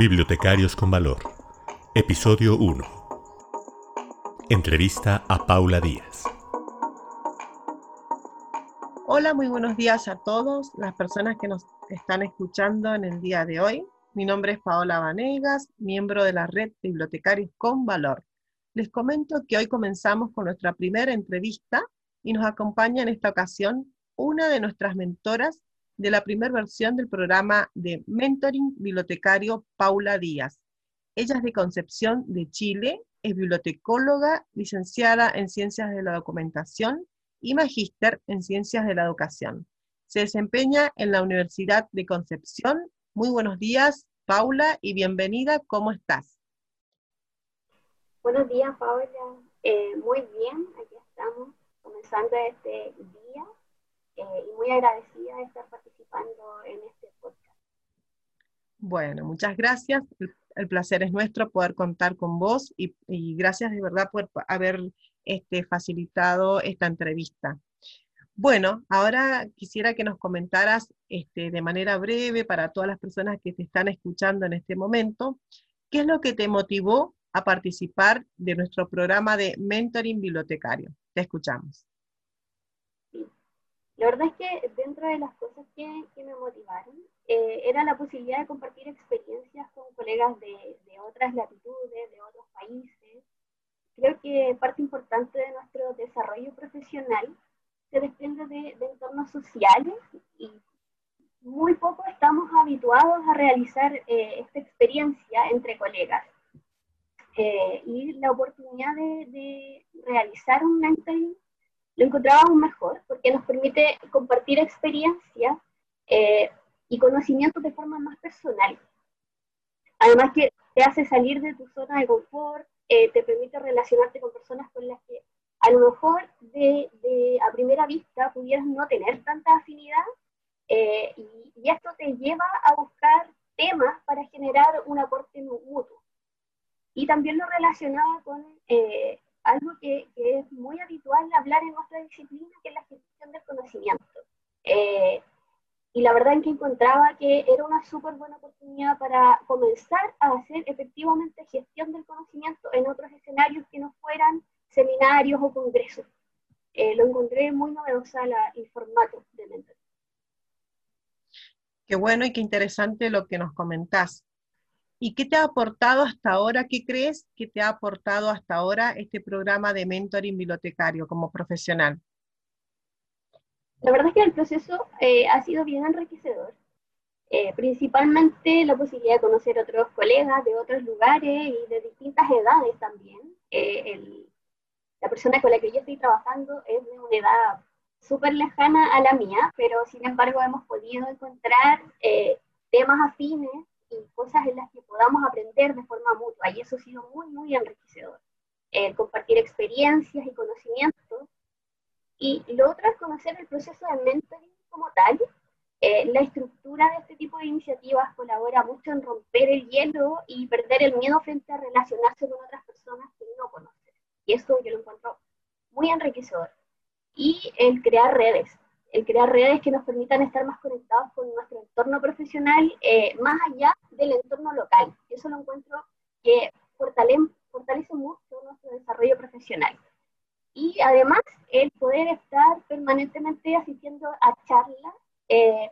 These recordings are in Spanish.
Bibliotecarios con Valor. Episodio 1. Entrevista a Paula Díaz. Hola, muy buenos días a todos las personas que nos están escuchando en el día de hoy. Mi nombre es Paola Vanegas, miembro de la red Bibliotecarios con Valor. Les comento que hoy comenzamos con nuestra primera entrevista y nos acompaña en esta ocasión una de nuestras mentoras de la primera versión del programa de mentoring bibliotecario Paula Díaz. Ella es de Concepción de Chile, es bibliotecóloga, licenciada en Ciencias de la Documentación y magíster en Ciencias de la Educación. Se desempeña en la Universidad de Concepción. Muy buenos días, Paula, y bienvenida. ¿Cómo estás? Buenos días, Paula. Eh, muy bien, aquí estamos comenzando este y muy agradecida de estar participando en este podcast. Bueno, muchas gracias. El, placer es nuestro poder contar con vos y, gracias de verdad por haber este, facilitado esta entrevista. Bueno, ahora quisiera que nos comentaras este, de manera breve para todas las personas que te están escuchando en este momento, ¿qué es lo que te motivó a participar de nuestro programa de mentoring bibliotecario? Te escuchamos. La verdad es que dentro de las cosas que, me motivaron eh, era la posibilidad de compartir experiencias con colegas de, otras latitudes, de otros países. Creo que parte importante de nuestro desarrollo profesional se desprende de, entornos sociales y muy poco estamos habituados a realizar eh, esta experiencia entre colegas. Eh, y la oportunidad de, de realizar un mentoring lo encontrábamos mejor porque nos permite compartir experiencias eh, y conocimientos de forma más personal. Además que te hace salir de tu zona de confort, eh, te permite relacionarte con personas con las que a lo mejor de, de a primera vista pudieras no tener tanta afinidad eh, y, y, esto te lleva a buscar temas para generar un aporte mutuo. Y también lo relacionaba con algo que, hablar en nuestra disciplina, que es la gestión del conocimiento. Eh, y la verdad es que encontraba que era una súper buena oportunidad para comenzar a hacer efectivamente gestión del conocimiento en otros escenarios que no fueran seminarios o congresos. Eh, lo encontré muy novedosa la, el formato de mentoring. Qué bueno y qué interesante lo que nos comentás. ¿Y qué te ha aportado hasta ahora? ¿Qué crees que te ha aportado hasta ahora este programa de mentoring bibliotecario como profesional? La verdad es que el proceso eh, ha sido bien enriquecedor. Eh, principalmente la posibilidad de conocer otros colegas de otros lugares y de distintas edades también. Eh, la persona con la que yo estoy trabajando es de una edad súper lejana a la mía, pero sin embargo hemos podido encontrar temas afines y cosas en las que podamos aprender de forma mutua. Y eso ha sido muy, muy enriquecedor. El compartir experiencias y conocimientos. Y lo otro es conocer el proceso de mentoring como tal. Eh, la estructura de este tipo de iniciativas colabora mucho en romper el hielo y perder el miedo frente a relacionarse con otras personas que no conocen. Y eso yo lo encuentro muy enriquecedor. Y el crear redes el crear redes que nos permitan estar más conectados con nuestro entorno profesional, eh, más allá entorno local. Eso lo encuentro que fortalece, fortalece mucho nuestro desarrollo profesional. Y además, el poder estar permanentemente asistiendo a charlas eh,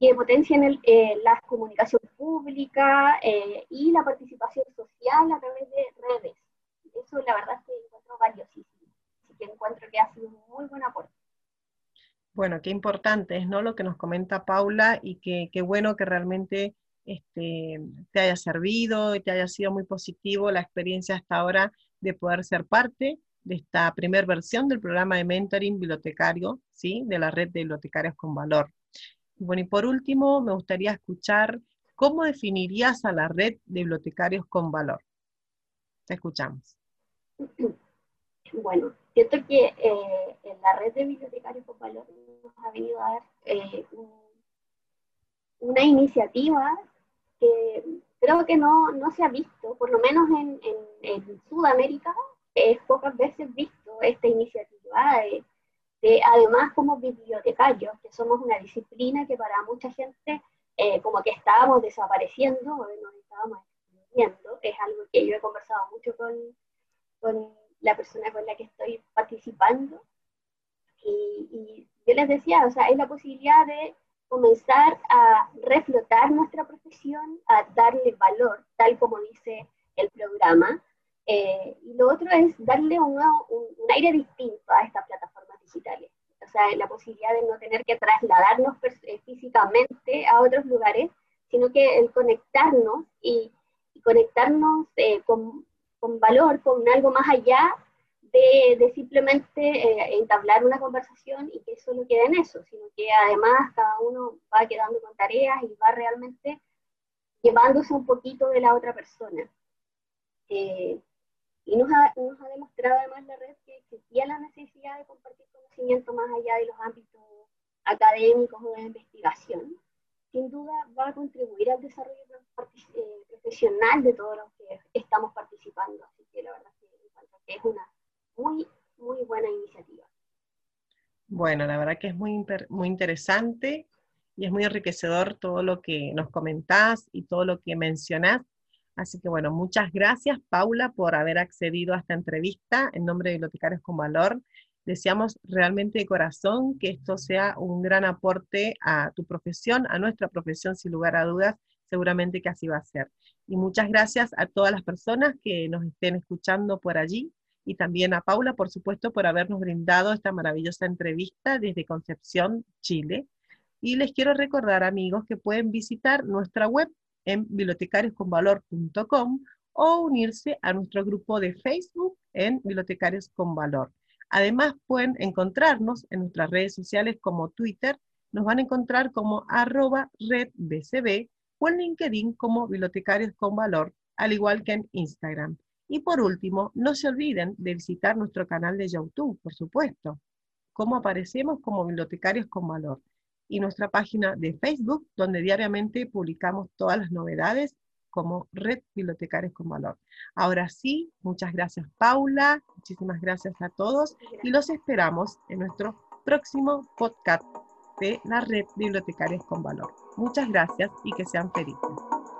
que potencien el, eh, la comunicación pública y la participación social a través de redes. Eso la verdad es que encuentro valiosísimo. Así que encuentro que ha sido un muy buen aporte. Bueno, qué importante es ¿no? lo que nos comenta Paula y qué bueno que realmente este, te haya servido y te haya sido muy positivo la experiencia hasta ahora de poder ser parte de esta primera versión del programa de mentoring bibliotecario, ¿sí? de la red de bibliotecarios con valor. Bueno, y por último, me gustaría escuchar cómo definirías a la red de bibliotecarios con valor. Te escuchamos. Bueno, siento que eh, en la red de bibliotecarios con valor nos ha venido a dar eh, una iniciativa que creo que no, no, se ha visto, por lo menos en, en, Sudamérica, es pocas veces visto esta iniciativa de, además como bibliotecarios, que somos una disciplina que para mucha gente eh, como que estábamos desapareciendo o nos estábamos extinguiendo. Es algo que yo he conversado mucho con, con la persona con la que estoy participando. Y, y yo les decía, o sea, es la posibilidad de comenzar a reflotar nuestra profesión, a darle valor, tal como dice el programa. Eh, y lo otro es darle un, un, aire distinto a estas plataformas digitales. O sea, la posibilidad de no tener que trasladarnos eh, físicamente a otros lugares, sino que el conectarnos y, conectarnos eh, con, valor, con algo más allá de, simplemente eh, entablar una conversación y que solo quede en eso, sino que además cada uno va quedando con tareas y va realmente llevándose un poquito de la otra persona. Eh, y nos ha, nos ha, demostrado además la red que existía la necesidad de compartir conocimiento más allá de los ámbitos académicos o de investigación. Sin duda va a contribuir al desarrollo eh, profesional de todos los que estamos participando. Así que la verdad que es una muy, muy buena iniciativa. Bueno, la verdad que es muy, muy interesante y es muy enriquecedor todo lo que nos comentás y todo lo que mencionás. Así que bueno, muchas gracias Paula por haber accedido a esta entrevista en nombre de Bibliotecarios con Valor. Deseamos realmente de corazón que esto sea un gran aporte a tu profesión, a nuestra profesión, sin lugar a dudas, seguramente que así va a ser. Y muchas gracias a todas las personas que nos estén escuchando por allí y también a Paula, por supuesto, por habernos brindado esta maravillosa entrevista desde Concepción, Chile. Y les quiero recordar, amigos, que pueden visitar nuestra web en bibliotecariosconvalor.com o unirse a nuestro grupo de Facebook en Bibliotecarios con Valor. Además, pueden encontrarnos en nuestras redes sociales como Twitter, nos van a encontrar como arroba redbcb o en LinkedIn como Bibliotecarios con Valor, al igual que en Instagram. Y por último, no se olviden de visitar nuestro canal de YouTube, por supuesto, como aparecemos como bibliotecarios con valor, y nuestra página de Facebook, donde diariamente publicamos todas las novedades como Red Bibliotecarios con Valor. Ahora sí, muchas gracias Paula, muchísimas gracias a todos y los esperamos en nuestro próximo podcast de la Red Bibliotecarios con Valor. Muchas gracias y que sean felices.